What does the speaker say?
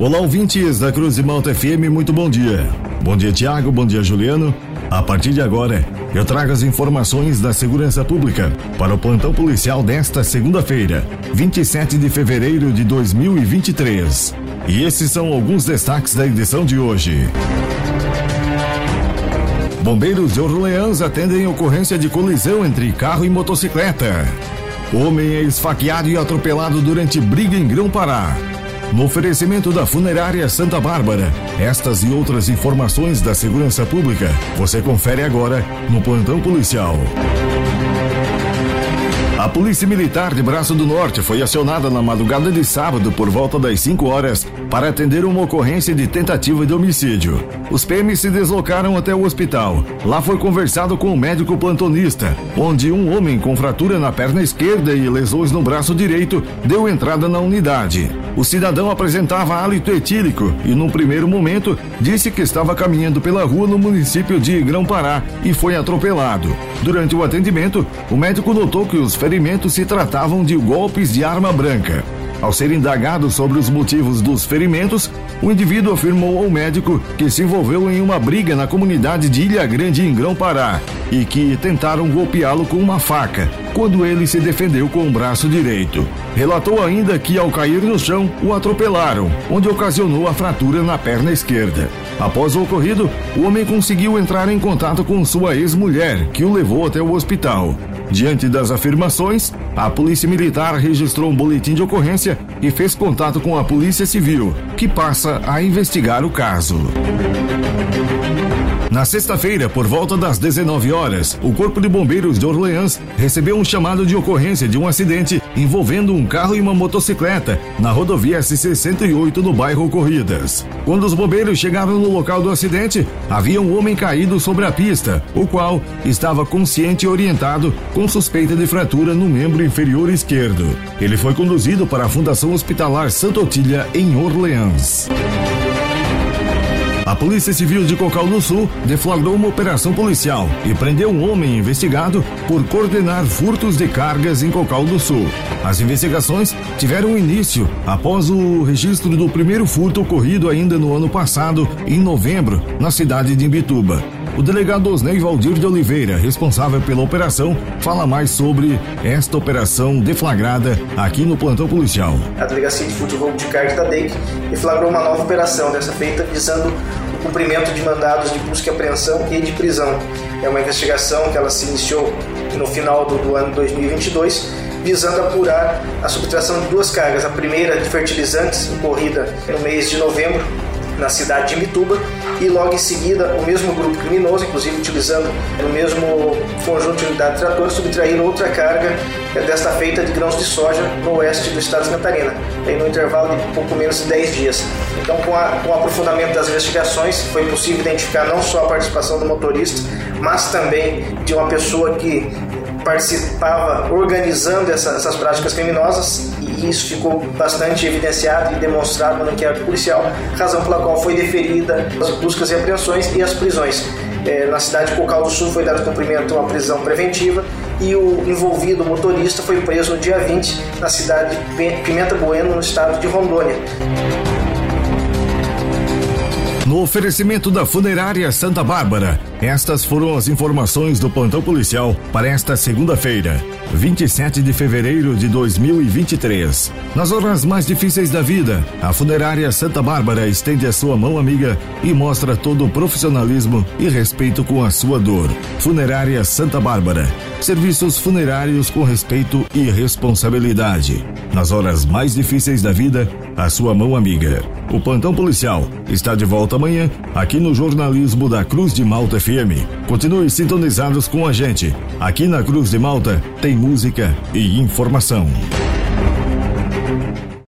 Olá, ouvintes da Cruz de Malta FM, muito bom dia. Bom dia, Tiago, bom dia, Juliano. A partir de agora, eu trago as informações da segurança pública para o plantão policial desta segunda-feira, 27 de fevereiro de 2023. E esses são alguns destaques da edição de hoje. Bombeiros de Orleans atendem ocorrência de colisão entre carro e motocicleta. Homem é esfaqueado e atropelado durante briga em Grão-Pará. No oferecimento da Funerária Santa Bárbara, estas e outras informações da segurança pública você confere agora no Plantão Policial. A Polícia Militar de Braço do Norte foi acionada na madrugada de sábado por volta das 5 horas para atender uma ocorrência de tentativa de homicídio. Os PMs se deslocaram até o hospital. Lá foi conversado com o médico plantonista, onde um homem com fratura na perna esquerda e lesões no braço direito deu entrada na unidade. O cidadão apresentava hálito etílico e, num primeiro momento, disse que estava caminhando pela rua no município de Grão-Pará e foi atropelado. Durante o atendimento, o médico notou que os ferimentos se tratavam de golpes de arma branca. Ao ser indagado sobre os motivos dos ferimentos, o indivíduo afirmou ao médico que se envolveu em uma briga na comunidade de Ilha Grande, em Grão-Pará, e que tentaram golpeá-lo com uma faca, quando ele se defendeu com o braço direito. Relatou ainda que, ao cair no chão, o atropelaram, onde ocasionou a fratura na perna esquerda. Após o ocorrido, o homem conseguiu entrar em contato com sua ex-mulher, que o levou até o hospital. Diante das afirmações, a Polícia Militar registrou um boletim de ocorrência e fez contato com a Polícia Civil, que passa a investigar o caso. Na sexta-feira, por volta das 19 horas, o Corpo de Bombeiros de Orleans recebeu um chamado de ocorrência de um acidente envolvendo um carro e uma motocicleta na rodovia S68 no bairro Corridas. Quando os bombeiros chegaram no local do acidente, havia um homem caído sobre a pista, o qual estava consciente e orientado com suspeita de fratura no membro inferior esquerdo. Ele foi conduzido para a Fundação Hospitalar Santa Otília em Orleans. A Polícia Civil de Cocal do Sul deflagrou uma operação policial e prendeu um homem investigado por coordenar furtos de cargas em Cocal do Sul. As investigações tiveram início após o registro do primeiro furto ocorrido ainda no ano passado, em novembro, na cidade de Imbituba. O delegado Osnei Valdir de Oliveira, responsável pela operação, fala mais sobre esta operação deflagrada aqui no plantão policial. A Delegacia de Futebol de Carga da deflagrou uma nova operação, dessa feita visando o cumprimento de mandados de busca e apreensão e de prisão. É uma investigação que ela se iniciou no final do, do ano 2022 visando apurar a subtração de duas cargas. A primeira de fertilizantes, ocorrida no mês de novembro, na cidade de Mituba e logo em seguida o mesmo grupo criminoso, inclusive utilizando o mesmo conjunto de unidade de tratores, subtraíram outra carga eh, desta feita de grãos de soja no oeste do estado de Catarina, aí no intervalo de pouco menos de 10 dias. Então, com, a, com o aprofundamento das investigações, foi possível identificar não só a participação do motorista, mas também de uma pessoa que participava organizando essa, essas práticas criminosas e isso ficou bastante evidenciado e demonstrado no inquérito policial, razão pela qual foi deferida as buscas e apreensões e as prisões. É, na cidade de Cocal do Sul foi dado cumprimento a uma prisão preventiva e o envolvido motorista foi preso no dia 20 na cidade de Pimenta Bueno, no estado de Rondônia. No oferecimento da Funerária Santa Bárbara, estas foram as informações do plantão policial para esta segunda-feira, 27 de fevereiro de 2023. Nas horas mais difíceis da vida, a Funerária Santa Bárbara estende a sua mão amiga e mostra todo o profissionalismo e respeito com a sua dor. Funerária Santa Bárbara. Serviços funerários com respeito e responsabilidade. Nas horas mais difíceis da vida, a sua mão amiga. O plantão policial está de volta amanhã aqui no jornalismo da Cruz de Malta FM. Continue sintonizados com a gente. Aqui na Cruz de Malta tem música e informação.